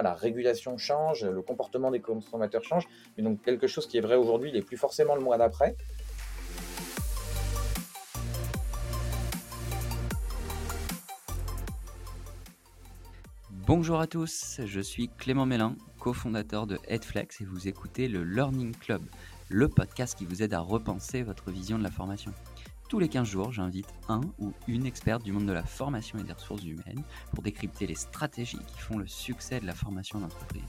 la régulation change, le comportement des consommateurs change, mais donc quelque chose qui est vrai aujourd'hui n'est plus forcément le mois d'après. Bonjour à tous, je suis Clément Mélin, cofondateur de Headflex et vous écoutez le Learning Club, le podcast qui vous aide à repenser votre vision de la formation. Tous les 15 jours, j'invite un ou une experte du monde de la formation et des ressources humaines pour décrypter les stratégies qui font le succès de la formation d'entreprise.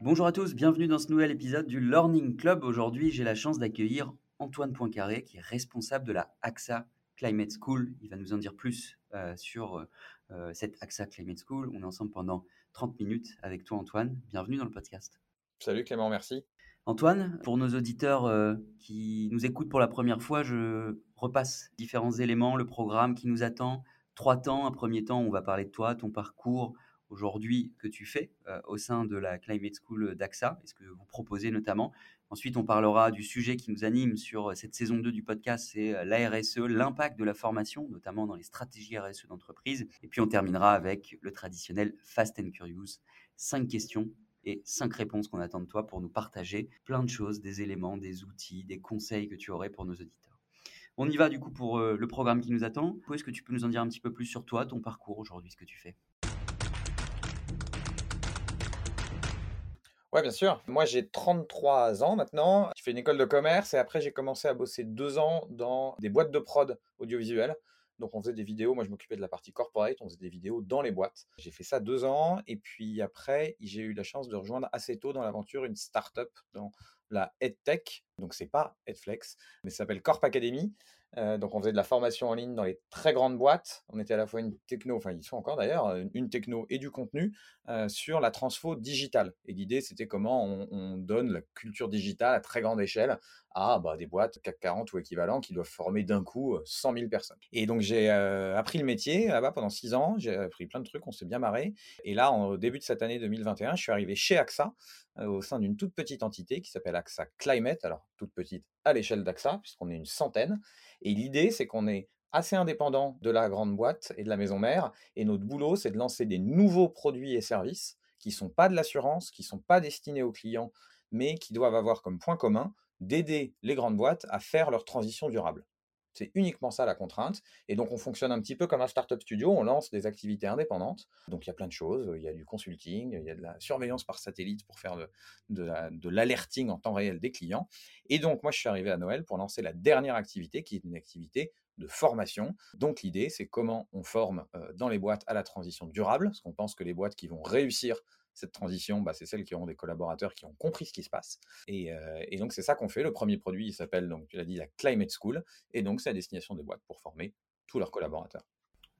Bonjour à tous, bienvenue dans ce nouvel épisode du Learning Club. Aujourd'hui, j'ai la chance d'accueillir Antoine Poincaré, qui est responsable de la AXA Climate School. Il va nous en dire plus euh, sur euh, cette AXA Climate School. On est ensemble pendant 30 minutes avec toi, Antoine. Bienvenue dans le podcast. Salut Clément, merci. Antoine, pour nos auditeurs euh, qui nous écoutent pour la première fois, je repasse différents éléments, le programme qui nous attend. Trois temps. Un premier temps, on va parler de toi, ton parcours aujourd'hui que tu fais euh, au sein de la Climate School d'AXA et ce que vous proposez notamment. Ensuite, on parlera du sujet qui nous anime sur cette saison 2 du podcast, c'est euh, la RSE, l'impact de la formation, notamment dans les stratégies RSE d'entreprise. Et puis, on terminera avec le traditionnel Fast and Curious. Cinq questions et cinq réponses qu'on attend de toi pour nous partager plein de choses, des éléments, des outils, des conseils que tu aurais pour nos auditeurs. On y va du coup pour euh, le programme qui nous attend. Est-ce que tu peux nous en dire un petit peu plus sur toi, ton parcours aujourd'hui, ce que tu fais? Ouais, bien sûr. Moi, j'ai 33 ans maintenant. J'ai fait une école de commerce et après, j'ai commencé à bosser deux ans dans des boîtes de prod audiovisuelles. Donc on faisait des vidéos, moi je m'occupais de la partie corporate, on faisait des vidéos dans les boîtes. J'ai fait ça deux ans et puis après j'ai eu la chance de rejoindre assez tôt dans l'aventure une start-up dans la EdTech. Donc c'est pas EdFlex, mais ça s'appelle Corp Academy. Euh, donc on faisait de la formation en ligne dans les très grandes boîtes. On était à la fois une techno, enfin ils sont encore d'ailleurs, une techno et du contenu euh, sur la transfo digitale. Et l'idée c'était comment on, donne la culture digitale à très grande échelle à bah, des boîtes CAC 40 ou équivalents qui doivent former d'un coup 100 000 personnes. Et donc j'ai euh, appris le métier là-bas pendant six ans, j'ai appris plein de trucs, on s'est bien marré. Et là, au début de cette année 2021, je suis arrivé chez AXA au sein d'une toute petite entité qui s'appelle AXA Climate, alors toute petite à l'échelle d'AXA, puisqu'on est une centaine. Et l'idée, c'est qu'on est assez indépendant de la grande boîte et de la maison mère, et notre boulot, c'est de lancer des nouveaux produits et services qui ne sont pas de l'assurance, qui ne sont pas destinés aux clients, mais qui doivent avoir comme point commun d'aider les grandes boîtes à faire leur transition durable. C'est uniquement ça la contrainte. Et donc, on fonctionne un petit peu comme un startup studio. On lance des activités indépendantes. Donc, il y a plein de choses. Il y a du consulting, il y a de la surveillance par satellite pour faire de, l'alerting en temps réel des clients. Et donc, moi, je suis arrivé à Noël pour lancer la dernière activité, qui est une activité de formation. Donc, l'idée, c'est comment on forme euh, dans les boîtes à la transition durable, parce qu'on pense que les boîtes qui vont réussir cette transition, bah, c'est celles qui auront des collaborateurs qui ont compris ce qui se passe. Euh, et, donc, c'est ça qu'on fait. Le premier produit, il s'appelle, donc, tu l'as dit, la Climate School. Et donc, c'est à destination des boîtes pour former tous leurs collaborateurs.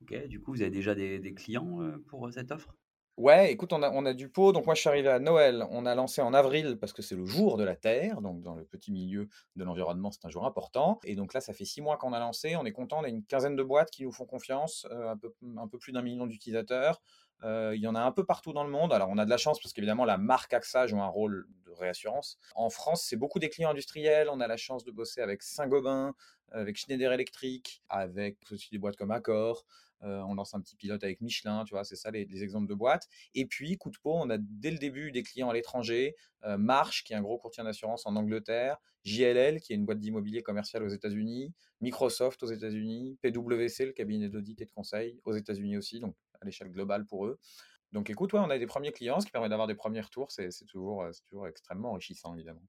Ok, du coup, vous avez déjà des, clients euh, pour euh, cette offre? Ouais, écoute, on a, on a du pot. Donc, moi, je suis arrivé à Noël. On a lancé en avril parce que c'est le jour de la Terre. Donc, dans le petit milieu de l'environnement, c'est un jour important. Et donc, là, ça fait six mois qu'on a lancé. On est content. On a une quinzaine de boîtes qui nous font confiance, un, peu, un peu plus d'un million d'utilisateurs. Euh, il y en a un peu partout dans le monde. Alors, on a de la chance parce qu'évidemment, la marque AXA joue un rôle de réassurance. En France, c'est beaucoup des clients industriels. On a la chance de bosser avec Saint-Gobain, avec Schneider Electric, avec aussi des boîtes comme Accor. Euh, on lance un petit pilote avec Michelin, tu vois, c'est ça les, exemples de boîtes. Et puis, coup de peau, on a dès le début des clients à l'étranger. Euh, Marsh, qui est un gros courtier d'assurance en Angleterre. JLL, qui est une boîte d'immobilier commercial aux États-Unis. Microsoft aux États-Unis. PwC, le cabinet d'audit et de conseil aux États-Unis aussi. Donc, à l'échelle globale pour eux. Donc écoute, ouais, on a des premiers clients, ce qui permet d'avoir des premiers retours, c'est toujours, euh, toujours extrêmement enrichissant, évidemment.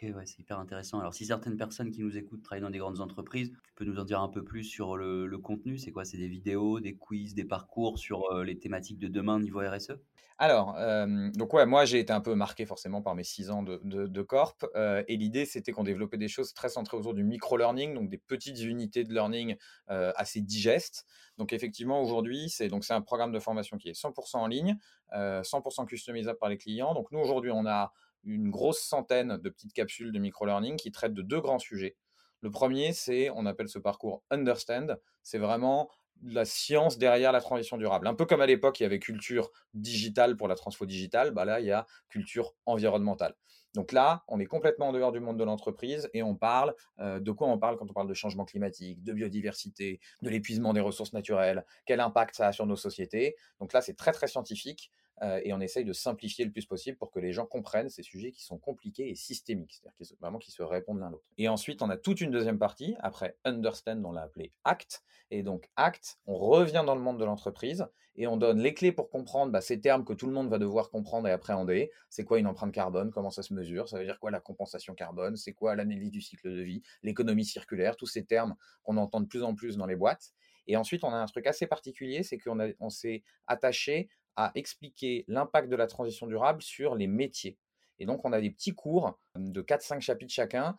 Ok, ouais, c'est hyper intéressant. Alors, si certaines personnes qui nous écoutent travaillent dans des grandes entreprises, tu peux nous en dire un peu plus sur le, contenu C'est quoi? C'est des vidéos, des quiz, des parcours sur euh, les thématiques de demain niveau RSE alors, euh, donc ouais, moi j'ai été un peu marqué forcément par mes six ans de, de, corp, euh, et l'idée c'était qu'on développait des choses très centrées autour du micro-learning, donc des petites unités de learning assez digestes. Donc effectivement aujourd'hui c'est c'est un programme de formation qui est 100% en ligne, 100% customisable par les clients. Donc nous aujourd'hui on a une grosse centaine de petites capsules de micro-learning qui traitent de deux grands sujets. Le premier, c'est, on appelle ce parcours Understand, c'est vraiment la science derrière la transition durable. Un peu comme à l'époque, il y avait culture digitale pour la transfo digitale, bah là, il y a culture environnementale. Donc là, on est complètement en dehors du monde de l'entreprise et on parle euh, de quoi on parle quand on parle de changement climatique, de biodiversité, de l'épuisement des ressources naturelles, quel impact ça a sur nos sociétés. Donc là, c'est très très scientifique euh, et on essaye de simplifier le plus possible pour que les gens comprennent ces sujets qui sont compliqués et systémiques, c'est-à-dire vraiment qui se répondent l'un l'autre. Et ensuite, on a toute une deuxième partie, après Understand, on l'a appelé Act. Et donc Act, on revient dans le monde de l'entreprise et on donne les clés pour comprendre bah, ces termes que tout le monde va devoir comprendre et appréhender. C'est quoi une empreinte carbone? Comment ça se mesure? Ça veut dire quoi la compensation carbone? C'est quoi l'analyse du cycle de vie? L'économie circulaire? Tous ces termes qu'on entend de plus en plus dans les boîtes. Et ensuite, on a un truc assez particulier, c'est qu'on on s'est attaché à expliquer l'impact de la transition durable sur les métiers. Et donc, on a des petits cours de 4-5 chapitres chacun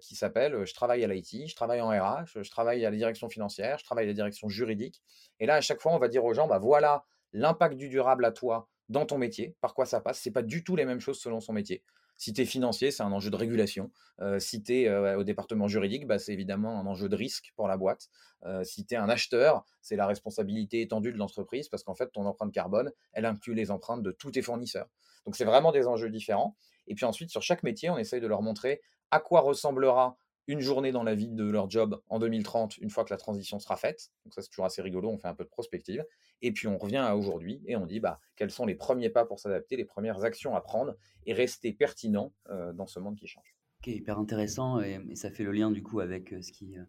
qui s'appellent Je travaille à l'IT, je travaille en RH, je travaille à la direction financière, je travaille à la direction juridique. Et là, à chaque fois, on va dire aux gens bah, voilà l'impact du durable à toi dans ton métier, par quoi ça passe? Ce n'est pas du tout les mêmes choses selon son métier. Si tu es financier, c'est un enjeu de régulation. Euh, si tu es euh, au département juridique, bah, c'est évidemment un enjeu de risque pour la boîte. Euh, si tu es un acheteur, c'est la responsabilité étendue de l'entreprise parce qu'en fait, ton empreinte carbone, elle inclut les empreintes de tous tes fournisseurs. Donc, c'est vraiment des enjeux différents. Et puis ensuite, sur chaque métier, on essaye de leur montrer à quoi ressemblera une journée dans la vie de leur job en 2030, une fois que la transition sera faite. Donc ça, c'est toujours assez rigolo, on fait un peu de prospective. Et puis on revient à aujourd'hui et on dit bah, quels sont les premiers pas pour s'adapter, les premières actions à prendre et rester pertinent euh, dans ce monde qui change. Ok, hyper intéressant et, ça fait le lien du coup avec euh, ce qui, euh,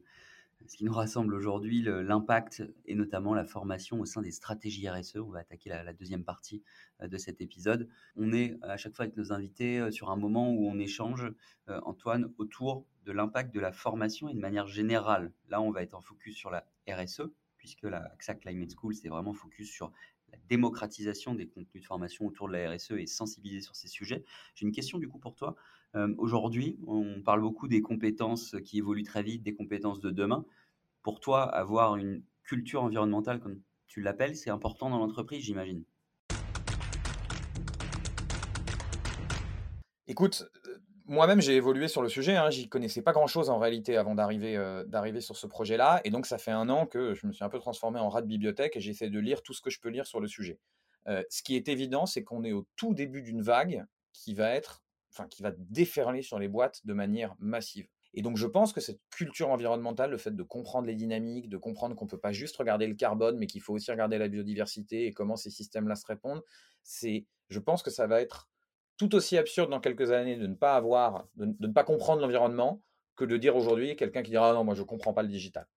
ce qui nous rassemble aujourd'hui, l'impact et notamment la formation au sein des stratégies RSE. On va attaquer la, deuxième partie de cet épisode. On est à chaque fois avec nos invités sur un moment où on échange, Antoine, autour de l'impact de la formation et de manière générale. Là, on va être en focus sur la RSE, puisque la AXA Climate School, c'est vraiment focus sur la démocratisation des contenus de formation autour de la RSE et sensibiliser sur ces sujets. J'ai une question du coup pour toi. Aujourd'hui, on parle beaucoup des compétences qui évoluent très vite, des compétences de demain. Pour toi, avoir une culture environnementale, comme tu l'appelles, c'est important dans l'entreprise, j'imagine? Écoute, moi-même, j'ai évolué sur le sujet. Hein. J'y connaissais pas grand-chose en réalité avant d'arriver d'arriver sur ce projet-là. Et donc, ça fait un an que je me suis un peu transformé en rat de bibliothèque et j'essaie de lire tout ce que je peux lire sur le sujet. ce qui est évident, c'est qu'on est au tout début d'une vague qui va être enfin, qui va déferler sur les boîtes de manière massive. Et donc, je pense que cette culture environnementale, le fait de comprendre les dynamiques, de comprendre qu'on ne peut pas juste regarder le carbone, mais qu'il faut aussi regarder la biodiversité et comment ces systèmes-là se répondent, c'est, je pense que ça va être tout aussi absurde dans quelques années de ne pas avoir, de, ne pas comprendre l'environnement que de dire aujourd'hui quelqu'un qui dira ah non, moi je ne comprends pas le digital.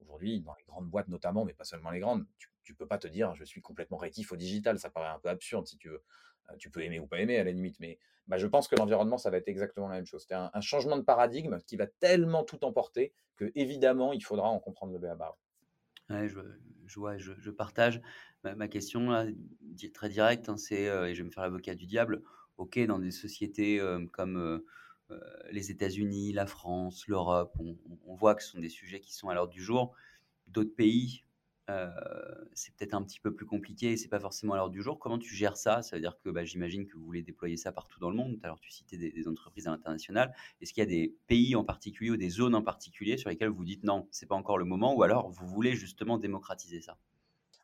Aujourd'hui, dans les grandes boîtes notamment, mais pas seulement les grandes, tu ne peux pas te dire je suis complètement rétif au digital, ça paraît un peu absurde si tu veux. Euh, tu peux aimer ou pas aimer à la limite, mais bah, je pense que l'environnement, ça va être exactement la même chose. C'est un, changement de paradigme qui va tellement tout emporter que évidemment, il faudra en comprendre le béaba. Ouais, je, je, je, partage. Ma, question, là, très directe, hein, c'est, euh, et je vais me faire l'avocat du diable, ok, dans des sociétés comme les États-Unis, la France, l'Europe, on, voit que ce sont des sujets qui sont à l'ordre du jour. D'autres pays, c'est peut-être un petit peu plus compliqué et c'est pas forcément à l'heure du jour. Comment tu gères ça? Ça veut dire que bah, j'imagine que vous voulez déployer ça partout dans le monde. Alors tu citais des, entreprises à l'international. Est-ce qu'il y a des pays en particulier ou des zones en particulier sur lesquelles vous dites non, c'est pas encore le moment, ou alors vous voulez justement démocratiser ça?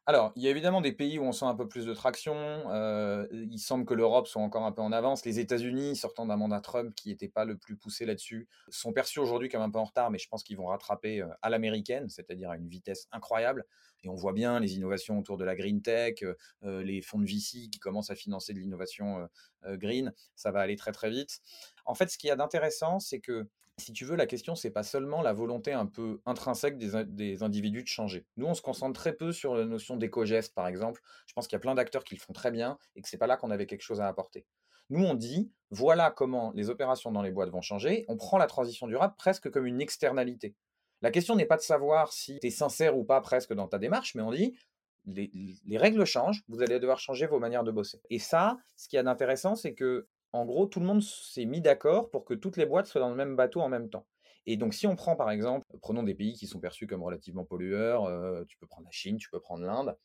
Alors, il y a évidemment des pays où on sent un peu plus de traction. Euh, il semble que l'Europe soit encore un peu en avance. Les États-Unis, sortant d'un mandat Trump qui n'était pas le plus poussé là-dessus, sont perçus aujourd'hui comme un peu en retard, mais je pense qu'ils vont rattraper euh, à l'américaine, c'est-à-dire à une vitesse incroyable. Et on voit bien les innovations autour de la green tech, euh, les fonds de VC qui commencent à financer de l'innovation green. Ça va aller très très vite. En fait, ce qu'il y a d'intéressant, c'est que si tu veux, la question, c'est pas seulement la volonté un peu intrinsèque des, individus de changer. Nous, on se concentre très peu sur la notion d'éco-geste, par exemple. Je pense qu'il y a plein d'acteurs qui le font très bien et que c'est pas là qu'on avait quelque chose à apporter. Nous, on dit, voilà comment les opérations dans les boîtes vont changer. On prend la transition durable presque comme une externalité. La question n'est pas de savoir si tu es sincère ou pas presque dans ta démarche, mais on dit, les, les, règles changent, vous allez devoir changer vos manières de bosser. Et ça, ce qui est d'intéressant, c'est que en gros, tout le monde s'est mis d'accord pour que toutes les boîtes soient dans le même bateau en même temps. Et donc, si on prend par exemple, prenons des pays qui sont perçus comme relativement pollueurs, euh, tu peux prendre la Chine, tu peux prendre l'Inde.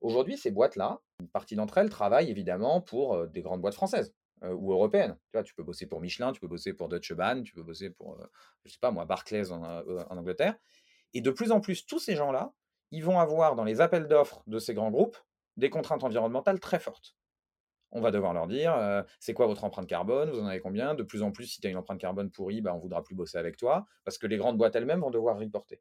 Aujourd'hui, ces boîtes-là, une partie d'entre elles travaillent évidemment pour euh, des grandes boîtes françaises euh, ou européennes. Tu, vois, tu peux bosser pour Michelin, tu peux bosser pour Deutsche Bahn, tu peux bosser pour, je sais pas moi, Barclays en, en Angleterre. Et de plus en plus, tous ces gens-là, ils vont avoir dans les appels d'offres de ces grands groupes des contraintes environnementales très fortes. On va devoir leur dire, euh, c'est quoi votre empreinte carbone, vous en avez combien? De plus en plus, si tu as une empreinte carbone pourrie, bah, on voudra plus bosser avec toi, parce que les grandes boîtes elles-mêmes vont devoir reporter.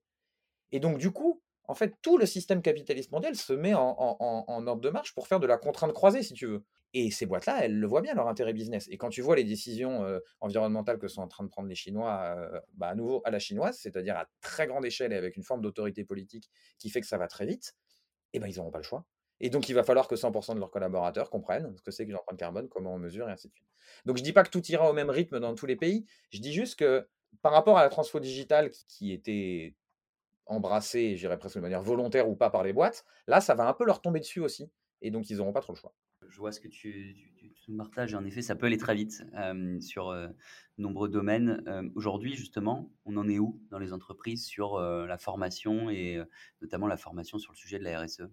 Et donc, du coup, en fait, tout le système capitaliste mondial se met en, ordre de marche pour faire de la contrainte croisée, si tu veux. Et ces boîtes-là, elles le voient bien, leur intérêt business. Et quand tu vois les décisions euh, environnementales que sont en train de prendre les Chinois, euh, bah, à nouveau à la chinoise, c'est-à-dire à très grande échelle et avec une forme d'autorité politique qui fait que ça va très vite, eh ben, ils n'auront pas le choix. Et donc, il va falloir que 100% de leurs collaborateurs comprennent ce que c'est qu'une empreinte carbone, comment on mesure, et ainsi de suite. Donc, je ne dis pas que tout ira au même rythme dans tous les pays. Je dis juste que par rapport à la transfo digitale qui était embrassée, je dirais presque de manière volontaire ou pas par les boîtes, là, ça va un peu leur tomber dessus aussi. Et donc, ils n'auront pas trop le choix. Je vois ce que tu, tu, partages. En effet, ça peut aller très vite sur euh, nombreux domaines. Aujourd'hui, justement, on en est où dans les entreprises sur la formation et notamment la formation sur le sujet de la RSE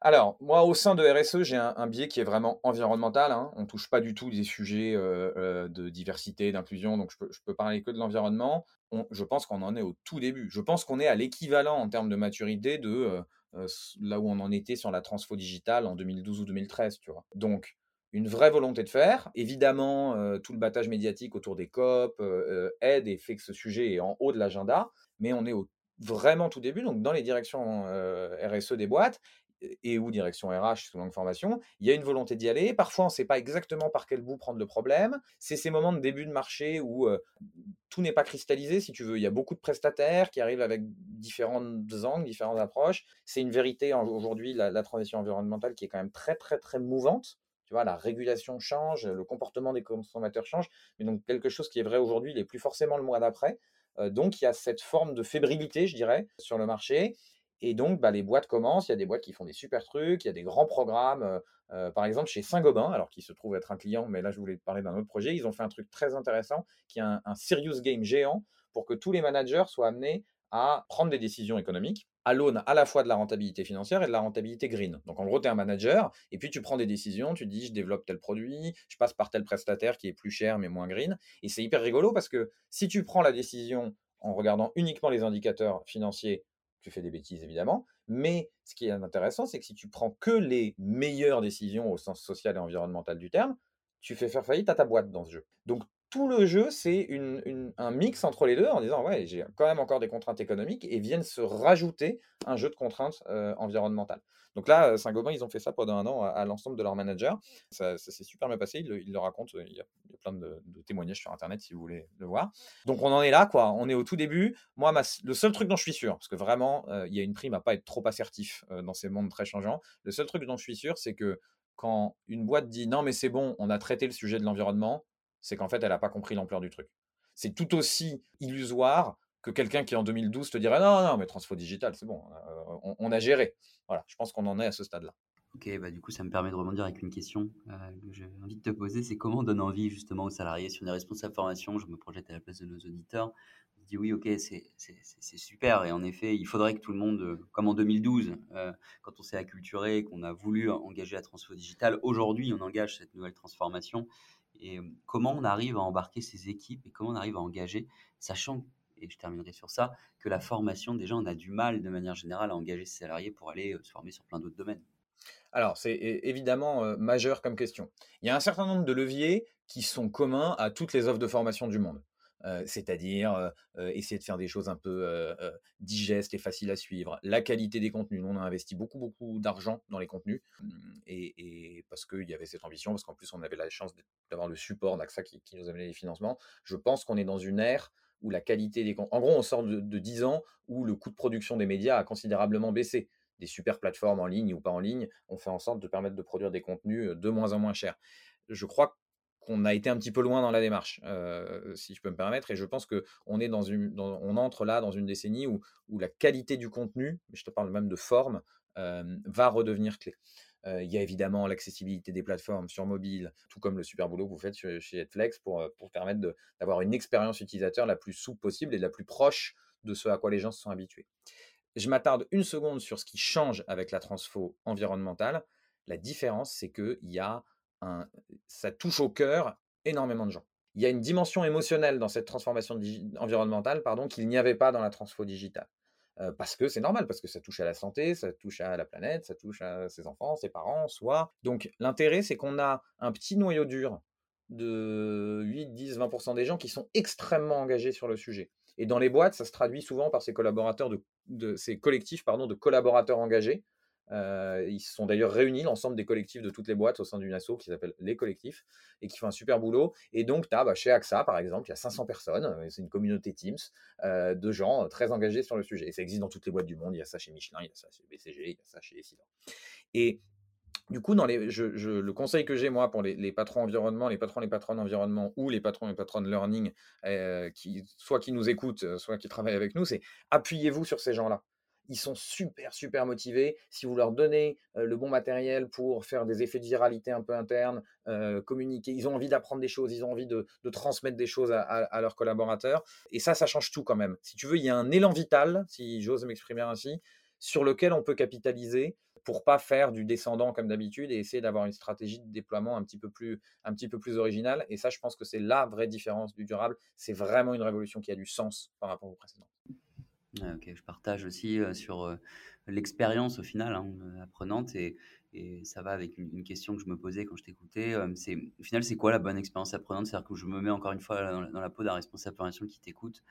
alors, moi, au sein de RSE, j'ai un, biais qui est vraiment environnemental. Hein. On ne touche pas du tout des sujets de diversité, d'inclusion, donc je peux, peux parler que de l'environnement. je pense qu'on en est au tout début. Je pense qu'on est à l'équivalent en termes de maturité de là où on en était sur la transfo digitale en 2012 ou 2013, tu vois. Donc, une vraie volonté de faire. Évidemment, tout le battage médiatique autour des COP aide et fait que ce sujet est en haut de l'agenda, mais on est au vraiment tout début, donc dans les directions RSE des boîtes, et ou direction RH sous longue formation, il y a une volonté d'y aller. Parfois, on ne sait pas exactement par quel bout prendre le problème. C'est ces moments de début de marché où tout n'est pas cristallisé, si tu veux. Il y a beaucoup de prestataires qui arrivent avec différents angles, différentes approches. C'est une vérité aujourd'hui, la, transition environnementale qui est quand même très, très, très mouvante. Tu vois, la régulation change, le comportement des consommateurs change. Mais donc, quelque chose qui est vrai aujourd'hui n'est plus forcément le mois d'après. donc, il y a cette forme de fébrilité, je dirais, sur le marché. Et donc, bah, les boîtes commencent. Il y a des boîtes qui font des super trucs. Il y a des grands programmes. par exemple, chez Saint-Gobain, alors qui se trouve être un client, mais là, je voulais parler d'un autre projet. Ils ont fait un truc très intéressant qui est un, serious game géant pour que tous les managers soient amenés à prendre des décisions économiques à l'aune à la fois de la rentabilité financière et de la rentabilité green. Donc en gros, tu es un manager et puis tu prends des décisions, tu dis je développe tel produit, je passe par tel prestataire qui est plus cher mais moins green. Et c'est hyper rigolo parce que si tu prends la décision en regardant uniquement les indicateurs financiers tu fais des bêtises évidemment. Mais ce qui est intéressant, c'est que si tu prends que les meilleures décisions au sens social et environnemental du terme, tu fais faire faillite à ta boîte dans ce jeu. Donc tout le jeu, c'est un mix entre les deux en disant ouais, j'ai quand même encore des contraintes économiques et viennent se rajouter un jeu de contraintes euh, environnementales. Donc là, euh, Saint-Gobain, ils ont fait ça pendant un an à, l'ensemble de leurs managers. Ça, s'est super bien passé. Ils le, racontent. Il y, a, plein de, témoignages sur Internet si vous voulez le voir. Donc on en est là, quoi. On est au tout début. Moi, le seul truc dont je suis sûr, parce que vraiment, euh, il y a une prime à pas être trop assertif dans ces mondes très changeants. Le seul truc dont je suis sûr, c'est que quand une boîte dit non mais c'est bon, on a traité le sujet de l'environnement, c'est qu'en fait, elle n'a pas compris l'ampleur du truc. C'est tout aussi illusoire que quelqu'un qui en 2012 te dirait non, non, mais transfo digital, c'est bon, euh, on, a géré. Voilà, je pense qu'on en est à ce stade-là. Ok, bah du coup, ça me permet de rebondir avec une question euh, que j'ai envie de te poser. C'est comment on donne envie justement aux salariés? Sur des responsables formation Je me projette à la place de nos auditeurs. On se dit oui, ok, c'est super. Et en effet, il faudrait que tout le monde, euh, comme en 2012, quand on s'est acculturé, qu'on a voulu engager la transfo digitale, aujourd'hui, on engage cette nouvelle transformation et comment on arrive à embarquer ces équipes et comment on arrive à engager, sachant, et je terminerai sur ça, que la formation, déjà, on a du mal de manière générale à engager ses salariés pour aller se former sur plein d'autres domaines. Alors, c'est évidemment majeur comme question. Il y a un certain nombre de leviers qui sont communs à toutes les offres de formation du monde. Euh, c'est-à-dire euh, euh, essayer de faire des choses un peu digestes et faciles à suivre. La qualité des contenus, nous on a investi beaucoup beaucoup d'argent dans les contenus mmh, et, parce qu'il y avait cette ambition, parce qu'en plus on avait la chance d'avoir le support d'AXA qui, nous amenait les financements. Je pense qu'on est dans une ère où la qualité des contenus... En gros, on sort de, de 10 ans où le coût de production des médias a considérablement baissé des super plateformes en ligne ou pas en ligne ont fait en sorte de permettre de produire des contenus de moins en moins chers. Je crois qu'on a été un petit peu loin dans la démarche, euh, si je peux me permettre. Et je pense qu'on est dans une, on entre là dans une décennie où, où la qualité du contenu, je te parle même de forme, euh, va redevenir clé. Euh, il y a évidemment l'accessibilité des plateformes sur mobile, tout comme le super boulot que vous faites chez, Netflix pour, pour permettre d'avoir une expérience utilisateur la plus souple possible et la plus proche de ce à quoi les gens se sont habitués. Je m'attarde une seconde sur ce qui change avec la transfo environnementale. La différence, c'est qu'il y a ça touche au cœur énormément de gens. Il y a une dimension émotionnelle dans cette transformation environnementale pardon, qu'il n'y avait pas dans la transfo digitale. parce que c'est normal, parce que ça touche à la santé, ça touche à la planète, ça touche à ses enfants, ses parents, soi. Donc l'intérêt, c'est qu'on a un petit noyau dur de 8, 10, 20% des gens qui sont extrêmement engagés sur le sujet. Et dans les boîtes, ça se traduit souvent par ces collaborateurs de, ces collectifs pardon, de collaborateurs engagés. Euh, ils sont d'ailleurs réunis, l'ensemble des collectifs de toutes les boîtes au sein d'une asso qui s'appelle Les Collectifs et qui font un super boulot. Et donc, as, bah, chez AXA, par exemple, il y a 500 personnes, euh, c'est une communauté Teams euh, de gens très engagés sur le sujet. Et ça existe dans toutes les boîtes du monde. Il y a ça chez Michelin, il y a ça chez BCG, il y a ça chez Essilor. Et du coup, dans les, le conseil que j'ai moi pour les, patrons environnement, les patrons, les patronnes environnement ou les patrons et patronnes learning, qui, soit qui nous écoutent, soit qui travaillent avec nous, c'est appuyez-vous sur ces gens-là. Ils sont super, super motivés. Si vous leur donnez le bon matériel pour faire des effets de viralité un peu internes, communiquer, ils ont envie d'apprendre des choses, ils ont envie de, transmettre des choses à, leurs collaborateurs. Et ça, ça change tout quand même. Si tu veux, il y a un élan vital, si j'ose m'exprimer ainsi, sur lequel on peut capitaliser pour pas faire du descendant comme d'habitude et essayer d'avoir une stratégie de déploiement un petit peu plus, un petit peu plus originale. Et ça, je pense que c'est la vraie différence du durable. C'est vraiment une révolution qui a du sens par rapport au précédent. Ok, je partage aussi sur l'expérience au final hein, apprenante et, ça va avec une, question que je me posais quand je t'écoutais. au final, c'est quoi la bonne expérience apprenante? C'est-à-dire que je me mets encore une fois dans, dans la peau d'un responsable formation qui t'écoute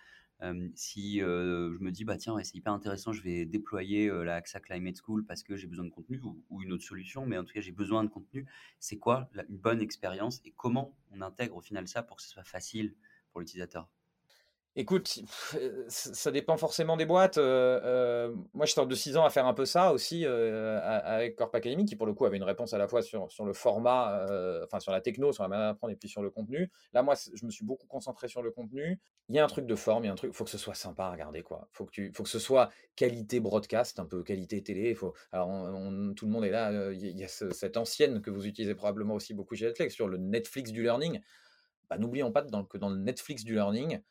si je me dis, bah tiens, c'est hyper intéressant, je vais déployer la AXA Climate School parce que j'ai besoin de contenu ou, une autre solution, mais en tout cas, j'ai besoin de contenu, c'est quoi une bonne expérience et comment on intègre au final ça pour que ce soit facile pour l'utilisateur? Écoute, ça dépend forcément des boîtes. moi, je sors de 6 ans à faire un peu ça aussi avec Corp Academy, qui pour le coup avait une réponse à la fois sur, sur le format, enfin sur la techno, sur la manière d'apprendre et puis sur le contenu. Là, moi, je me suis beaucoup concentré sur le contenu. Il y a un truc de forme, il y a un truc, faut que ce soit sympa à regarder, quoi. Faut que tu, faut que ce soit qualité broadcast, un peu qualité télé. Faut, alors, tout le monde est là. Il y a cette ancienne que vous utilisez probablement aussi beaucoup chez Netflix sur le Netflix du learning. Bah, n'oublions pas que dans le Netflix du learning,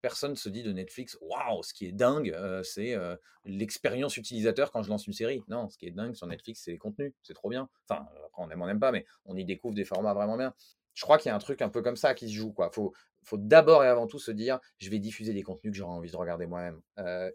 personne se dit de Netflix, waouh, ce qui est dingue, c'est l'expérience utilisateur quand je lance une série. Non, ce qui est dingue sur Netflix, c'est les contenus, c'est trop bien. Enfin, après, on aime, on n'aime pas, mais on y découvre des formats vraiment bien. Je crois qu'il y a un truc un peu comme ça qui se joue. Il faut, faut d'abord et avant tout se dire, je vais diffuser des contenus que j'aurai envie de regarder moi-même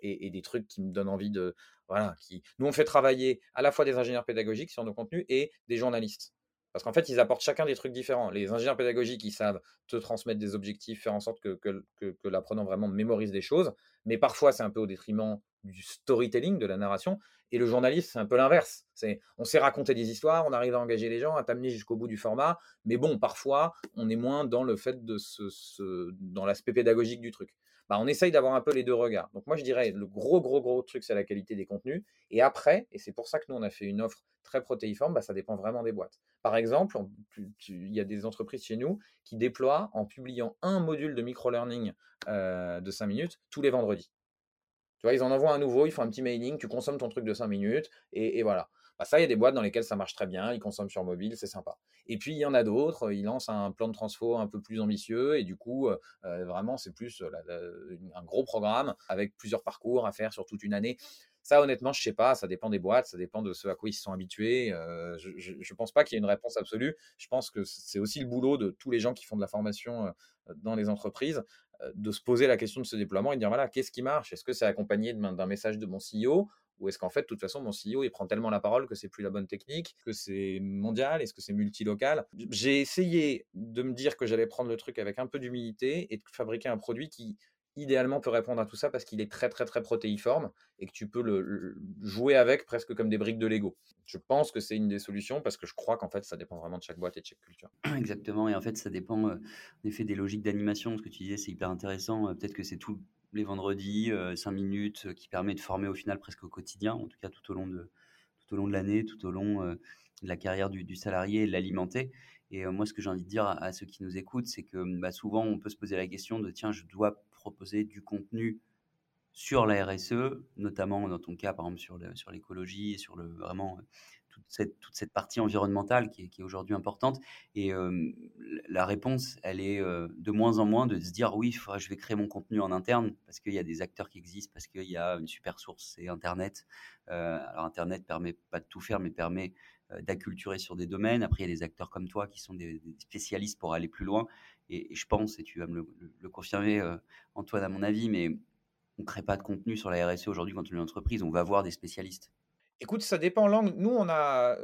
et, et, des trucs qui me donnent envie de. Voilà, qui... Nous, on fait travailler à la fois des ingénieurs pédagogiques sur nos contenus et des journalistes. Parce qu'en fait, ils apportent chacun des trucs différents. Les ingénieurs pédagogiques, ils savent te transmettre des objectifs, faire en sorte que, l'apprenant vraiment mémorise des choses. Mais parfois, c'est un peu au détriment du storytelling, de la narration. Et le journaliste, c'est un peu l'inverse. C'est, on sait raconter des histoires, on arrive à engager les gens, à t'amener jusqu'au bout du format. Mais bon, parfois, on est moins dans le fait de ce, dans l'aspect pédagogique du truc. Bah, on essaye d'avoir un peu les deux regards. Donc moi, je dirais, le gros, gros, gros truc, c'est la qualité des contenus. Et après, et c'est pour ça que nous, on a fait une offre très protéiforme, bah, ça dépend vraiment des boîtes. Par exemple, il y a des entreprises chez nous qui déploient en publiant un module de micro-learning euh, de 5 minutes tous les vendredis. Tu vois, ils en envoient un nouveau, ils font un petit mailing, tu consommes ton truc de 5 minutes, et, voilà. Bah, ça, il y a des boîtes dans lesquelles ça marche très bien, ils consomment sur mobile, c'est sympa. Et puis, il y en a d'autres, ils lancent un plan de transfo un peu plus ambitieux, et du coup, euh, euh, vraiment, c'est plus un gros programme avec plusieurs parcours à faire sur toute une année. Ça, honnêtement, je sais pas. Ça dépend des boîtes, ça dépend de ce à quoi ils se sont habitués. je ne pense pas qu'il y ait une réponse absolue. Je pense que c'est aussi le boulot de tous les gens qui font de la formation dans les entreprises de se poser la question de ce déploiement et de dire voilà, qu'est-ce qui marche? Est-ce que c'est accompagné d'un message de mon CEO ou est-ce qu'en fait, de toute façon, mon CEO, il prend tellement la parole que c'est plus la bonne technique, que c'est mondial, est-ce que c'est multilocal? J'ai essayé de me dire que j'allais prendre le truc avec un peu d'humilité et de fabriquer un produit qui idéalement peut répondre à tout ça parce qu'il est très très très protéiforme et que tu peux le, jouer avec presque comme des briques de Lego. Je pense que c'est une des solutions parce que je crois qu'en fait ça dépend vraiment de chaque boîte et de chaque culture. Exactement et en fait ça dépend euh, en effet des logiques d'animation. Ce que tu disais c'est hyper intéressant. Euh, peut-être que c'est tous les vendredis, 5 euh, minutes qui permet de former au final presque au quotidien, en tout cas tout au long de, l'année, tout au long de la carrière du, salarié l'alimenter. Et moi, ce que j'ai envie de dire à, ceux qui nous écoutent, c'est que bah, souvent, on peut se poser la question de tiens, je dois proposer du contenu sur la RSE, notamment dans ton cas, par exemple, sur, sur l'écologie et sur le, vraiment toute cette, partie environnementale qui est, aujourd'hui importante. Et la réponse, elle est de moins en moins de se dire oui, je vais créer mon contenu en interne parce qu'il y a des acteurs qui existent, parce qu'il y a une super source, c'est Internet. alors, Internet permet pas de tout faire, mais permet d'acculturer sur des domaines. Après, il y a des acteurs comme toi qui sont des, spécialistes pour aller plus loin. Et, je pense, et tu vas me le, confirmer, Antoine, à mon avis, mais on crée pas de contenu sur la RSE aujourd'hui quand on est une entreprise, on va voir des spécialistes? Écoute, ça dépend l'angle. Nous, on a,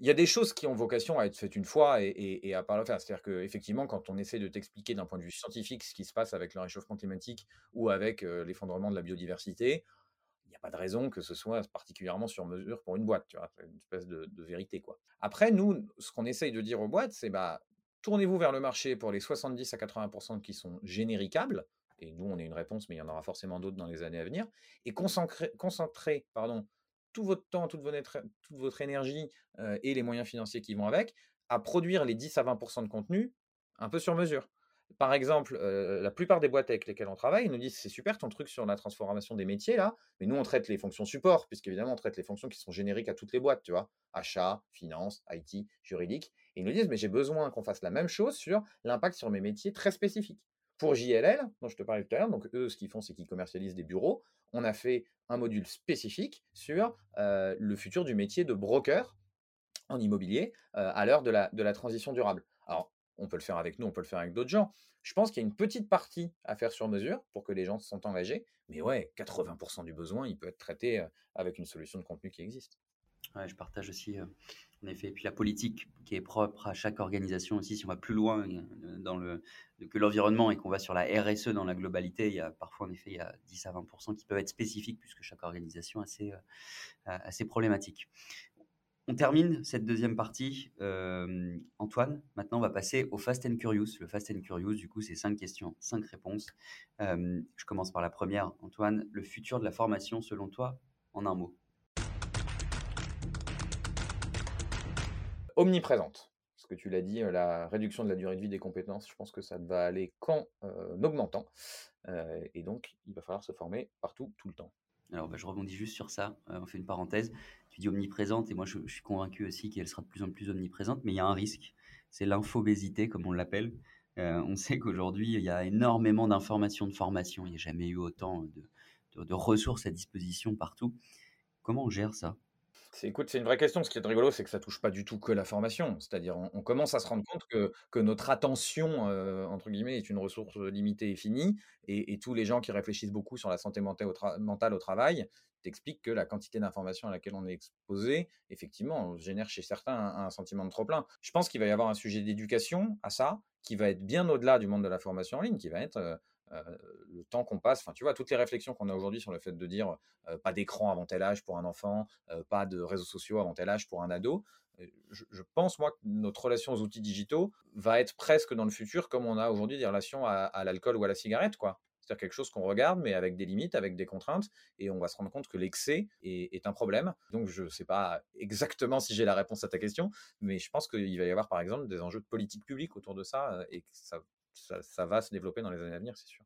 il y a des choses qui ont vocation à être faites une fois et et et à pas le. C'est-à-dire qu'effectivement, quand on essaie de t'expliquer d'un point de vue scientifique ce qui se passe avec le réchauffement climatique ou avec, l'effondrement de la biodiversité, il y a pas de raison que ce soit particulièrement sur mesure pour une boîte, tu vois? Une espèce de vérité, quoi. Après, nous, ce qu'on essaye de dire aux boîtes, c'est: «Bah, tournez-vous vers le marché pour les 70 à 80% qui sont généricables» et nous, on est une réponse, mais il y en aura forcément d'autres dans les années à venir et concentrez concentrez, pardon, tout votre temps, toute votre énergie, et les moyens financiers qui vont avec, à produire les 10 à 20 de contenu un peu sur mesure. Par exemple, la plupart des boîtes avec lesquelles on travaille, nous disent: «C'est super ton truc sur la transformation des métiers là, mais nous on traite les fonctions support», puisqu'évidemment on traite les fonctions qui sont génériques à toutes les boîtes, tu vois? Achat, finance, IT, juridique et ils nous disent: «Mais j'ai besoin qu'on fasse la même chose sur l'impact sur mes métiers très spécifiques». Pour JLL, dont je te parlais tout à l'heure, donc eux, ce qu'ils font, c'est qu'ils commercialisent des bureaux. On a fait un module spécifique sur euh, le futur du métier de broker en immobilier euh, à l'heure de la, transition durable. Alors, on peut le faire avec nous, on peut le faire avec d'autres gens. Je pense qu'il y a une petite partie à faire sur mesure pour que les gens se sentent engagés. Mais ouais, 80% du besoin, il peut être traité euh, avec une solution de contenu qui existe. Je partage aussi en effet. Et puis la politique qui est propre à chaque organisation aussi, si on va plus loin euh, dans le, que l'environnement et qu'on va sur la RSE dans la globalité, il y a parfois en effet il y a 10 à 20% qui peuvent être spécifiques puisque chaque organisation a ses, euh, problématiques. On termine cette deuxième partie. Euh, Antoine, maintenant on va passer au Fast and Curious. Le Fast and Curious, du coup, c'est cinq questions, cinq réponses. je commence par la première. Antoine, le futur de la formation selon toi, en un mot? Omniprésente. Ce que tu l'as dit, euh, la réduction de la durée de vie des compétences, je pense que ça ne va aller qu'en euh, augmentant. Euh, et donc, il va falloir se former partout, tout le temps. Alors, bah, je rebondis juste sur ça. on fait une parenthèse. Tu dis omniprésente, et moi, je, suis convaincu aussi qu'elle sera de plus en plus omniprésente, mais il y a un risque. C'est l'infobésité, comme on l'appelle. on sait qu'aujourd'hui, il y a énormément d'informations de formation. Il n'y a jamais eu autant de ressources à disposition partout. Comment on gère ça? Écoute, c'est une vraie question. Ce qui est rigolo, c'est que ça touche pas du tout que la formation. C'est-à-dire, on, commence à se rendre compte que, notre attention, euh, entre guillemets, est une ressource limitée et finie. Et, tous les gens qui réfléchissent beaucoup sur la santé mentale au, travail t'expliquent que la quantité d'informations à laquelle on est exposé, effectivement, génère chez certains un, sentiment de trop-plein. Je pense qu'il va y avoir un sujet d'éducation à ça, qui va être bien au-delà du monde de la formation en ligne, qui va être euh, le temps qu'on passe, enfin tu vois, toutes les réflexions qu'on a aujourd'hui sur le fait de dire euh, pas d'écran avant tel âge pour un enfant, euh, pas de réseaux sociaux avant tel âge pour un ado, je, pense moi que notre relation aux outils digitaux va être presque dans le futur comme on a aujourd'hui des relations à, l'alcool ou à la cigarette, quoi. C'est-à-dire quelque chose qu'on regarde, mais avec des limites, avec des contraintes, et on va se rendre compte que l'excès est, un problème. Donc, je ne sais pas exactement si j'ai la réponse à ta question, mais je pense qu'il va y avoir, par exemple, des enjeux de politique publique autour de ça, et que ça ça, va se développer dans les années à venir, c'est sûr.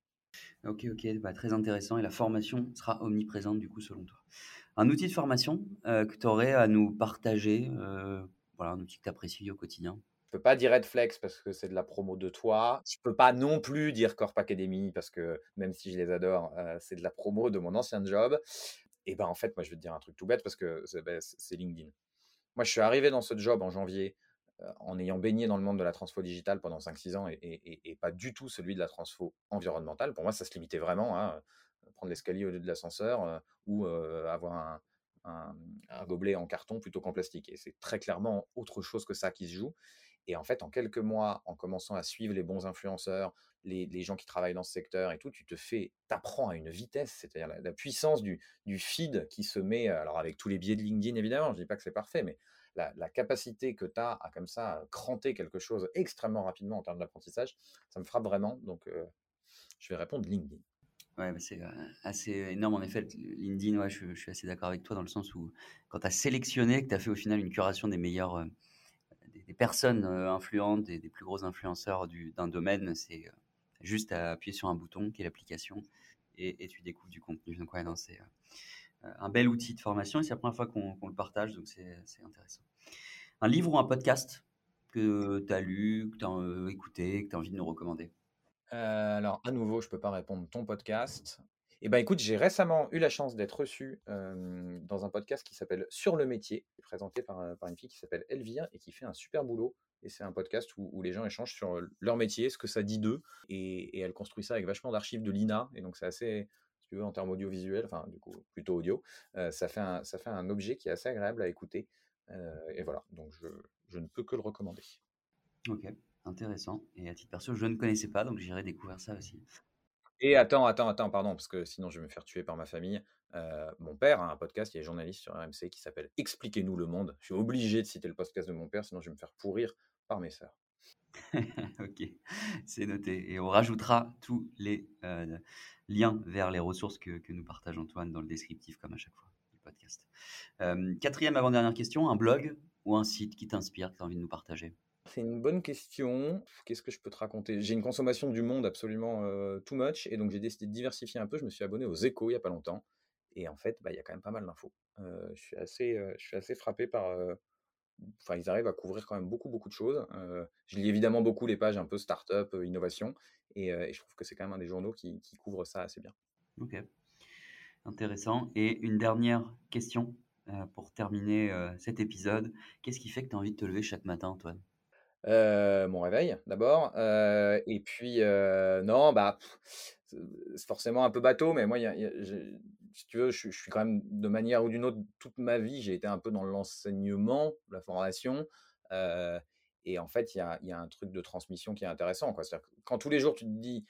Ok, ok, bah, très intéressant. Et la formation sera omniprésente, du coup, selon toi. Un outil de formation euh, que tu aurais à nous partager, euh, voilà, un outil que tu apprécies au quotidien? Je peux pas dire Redflex parce que c'est de la promo de toi. Je peux pas non plus dire Corp Academy parce que même si je les adore, euh, c'est de la promo de mon ancien job. Et ben en fait, moi je vais te dire un truc tout bête parce que c'est ben, LinkedIn. Moi je suis arrivé dans ce job en janvier euh, en ayant baigné dans le monde de la transfo digitale pendant 5-6 ans et, pas du tout celui de la transfo environnementale. Pour moi, ça se limitait vraiment à euh, prendre l'escalier au lieu de l'ascenseur euh, ou avoir un, gobelet en carton plutôt qu'en plastique. Et c'est très clairement autre chose que ça qui se joue. Et en fait, en quelques mois, en commençant à suivre les bons influenceurs, les, gens qui travaillent dans ce secteur et tout, tu te fais, t'apprends à une vitesse, c'est-à-dire la, puissance du, du, feed qui se met, alors avec tous les biais de LinkedIn évidemment, je ne dis pas que c'est parfait, mais la, capacité que tu as à comme ça cranter quelque chose extrêmement rapidement en termes d'apprentissage, ça me frappe vraiment. Donc, je vais répondre LinkedIn. Ouais, c'est euh, assez énorme en effet. LinkedIn, ouais, je, suis assez d'accord avec toi dans le sens où quand tu as sélectionné, que tu as fait au final une curation des meilleures, euh, des, personnes influentes, des, des, plus gros influenceurs d'un domaine, c'est juste à appuyer sur un bouton qui est l'application et, tu découvres du contenu. Donc, ouais, non, c'est un bel outil de formation et c'est la première fois qu'on le partage, donc c'est intéressant. Un livre ou un podcast que tu as lu, que tu as euh, écouté, que tu as envie de nous recommander? Euh, Alors, à nouveau, je ne peux pas répondre ton podcast. Eh ben, écoute, j'ai récemment eu la chance d'être reçu euh, dans un podcast qui s'appelle Sur le métier, présenté par, une fille qui s'appelle Elvire et qui fait un super boulot. Et c'est un podcast où, les gens échangent sur leur métier, ce que ça dit d'eux. Et, et, elle construit ça avec vachement d'archives de l'INA. Et donc, c'est assez, tu veux, en termes audiovisuels, enfin, du coup, plutôt audio, ça, fait un, ça fait un objet qui est assez agréable à écouter. et voilà, donc je, je ne peux que le recommander. Ok, intéressant. Et à titre perso, je ne connaissais pas, donc j'irai découvrir ça aussi. Et attends, attends, attends, pardon, parce que sinon je vais me faire tuer par ma famille. mon père a un podcast, il est journaliste sur RMC qui s'appelle Expliquez-nous le monde. Je suis obligé de citer le podcast de mon père, sinon je vais me faire pourrir par mes sœurs. ok, c'est noté. Et on rajoutera tous les liens vers les ressources que, que, nous partage Antoine dans le descriptif, comme à chaque fois, du podcast. quatrième avant-dernière question, un blog ou un site qui t'inspire, que tu as envie de nous partager? C'est une bonne question. Qu'est-ce que je peux te raconter? J'ai une consommation du monde absolument too much, et donc j'ai décidé de diversifier un peu. Je me suis abonné aux échos il n'y a pas longtemps, et en fait, bah, il y a quand même pas mal d'infos. je, suis je suis assez frappé par. Enfin, ils arrivent à couvrir quand même beaucoup, beaucoup de choses. je lis évidemment beaucoup les pages un peu start-up, innovation, et, je trouve que c'est quand même un des journaux qui, qui couvre ça assez bien. Ok, intéressant. Et une dernière question pour terminer cet épisode. Qu'est-ce qui fait que tu as envie de te lever chaque matin, Antoine? Mon réveil d'abord, et puis, non, bah, c'est forcément un peu bateau, mais moi, si tu veux, je suis quand même de manière ou d'une autre, toute ma vie, j'ai été un peu dans l'enseignement, la formation, et en fait, il y a y a un truc de transmission qui est intéressant, quoi. C'est-à-dire quand tous les jours tu te dis: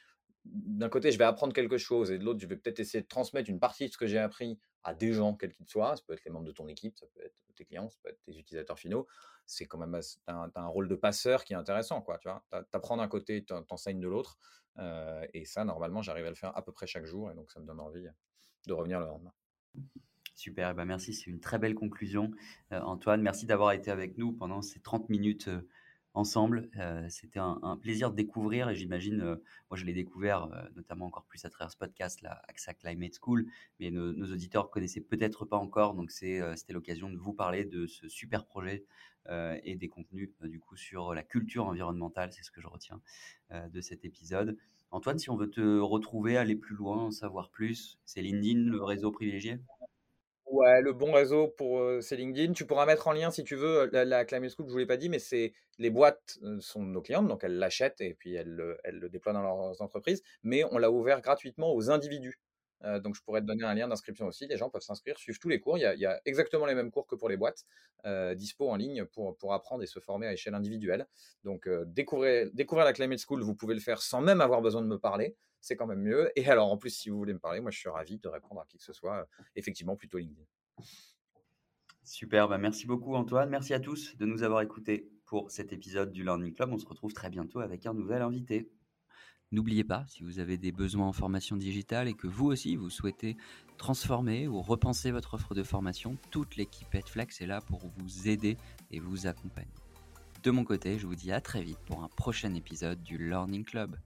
«D'un côté, je vais apprendre quelque chose» et de l'autre, je vais peut-être essayer de transmettre une partie de ce que j'ai appris à des gens, quels qu'ils soient. Ça peut être les membres de ton équipe, ça peut être tes clients, ça peut être tes utilisateurs finaux. C'est quand même un, un, rôle de passeur qui est intéressant, quoi. Tu vois, apprends d'un côté, t'enseignes de l'autre, euh, et ça, normalement, j'arrive à le faire à peu près chaque jour, et donc ça me donne envie de revenir le lendemain. Super, eh ben merci, c'est une très belle conclusion. Euh, Antoine, merci d'avoir été avec nous pendant ces 30 minutes euh, ensemble. Euh, c'était un, plaisir de découvrir et j'imagine, moi je l'ai découvert notamment encore plus à travers ce podcast, la AXA Climate School, mais nos, auditeurs connaissaient peut-être pas encore, donc c'était l'occasion de vous parler de ce super projet et des contenus du coup sur la culture environnementale, c'est ce que je retiens de cet épisode. Antoine, si on veut te retrouver, aller plus loin, en savoir plus, c'est LinkedIn le réseau privilégié? Ouais, le bon réseau pour c'est LinkedIn. Tu pourras mettre en lien si tu veux la, Climate School, je ne vous l'ai pas dit, mais c'est les boîtes sont nos clientes, donc elles l'achètent et puis elles, elles, le déploient dans leurs entreprises. Mais on l'a ouvert gratuitement aux individus. Donc je pourrais te donner un lien d'inscription aussi. Les gens peuvent s'inscrire, suivre tous les cours. Il y, a, exactement les mêmes cours que pour les boîtes, dispo en ligne pour, apprendre et se former à échelle individuelle. Donc découvrez, découvrir la Climate School, vous pouvez le faire sans même avoir besoin de me parler c'est quand même mieux. Et alors, en plus, si vous voulez me parler, moi, je suis ravi de répondre à qui que ce soit. Effectivement, plutôt LinkedIn. Super, bah, merci beaucoup Antoine. Merci à tous de nous avoir écoutés pour cet épisode du Learning Club. On se retrouve très bientôt avec un nouvel invité. N'oubliez pas, si vous avez des besoins en formation digitale et que vous aussi vous souhaitez transformer ou repenser votre offre de formation, toute l'équipe Edflex est là pour vous aider et vous accompagner. De mon côté, je vous dis à très vite pour un prochain épisode du Learning Club.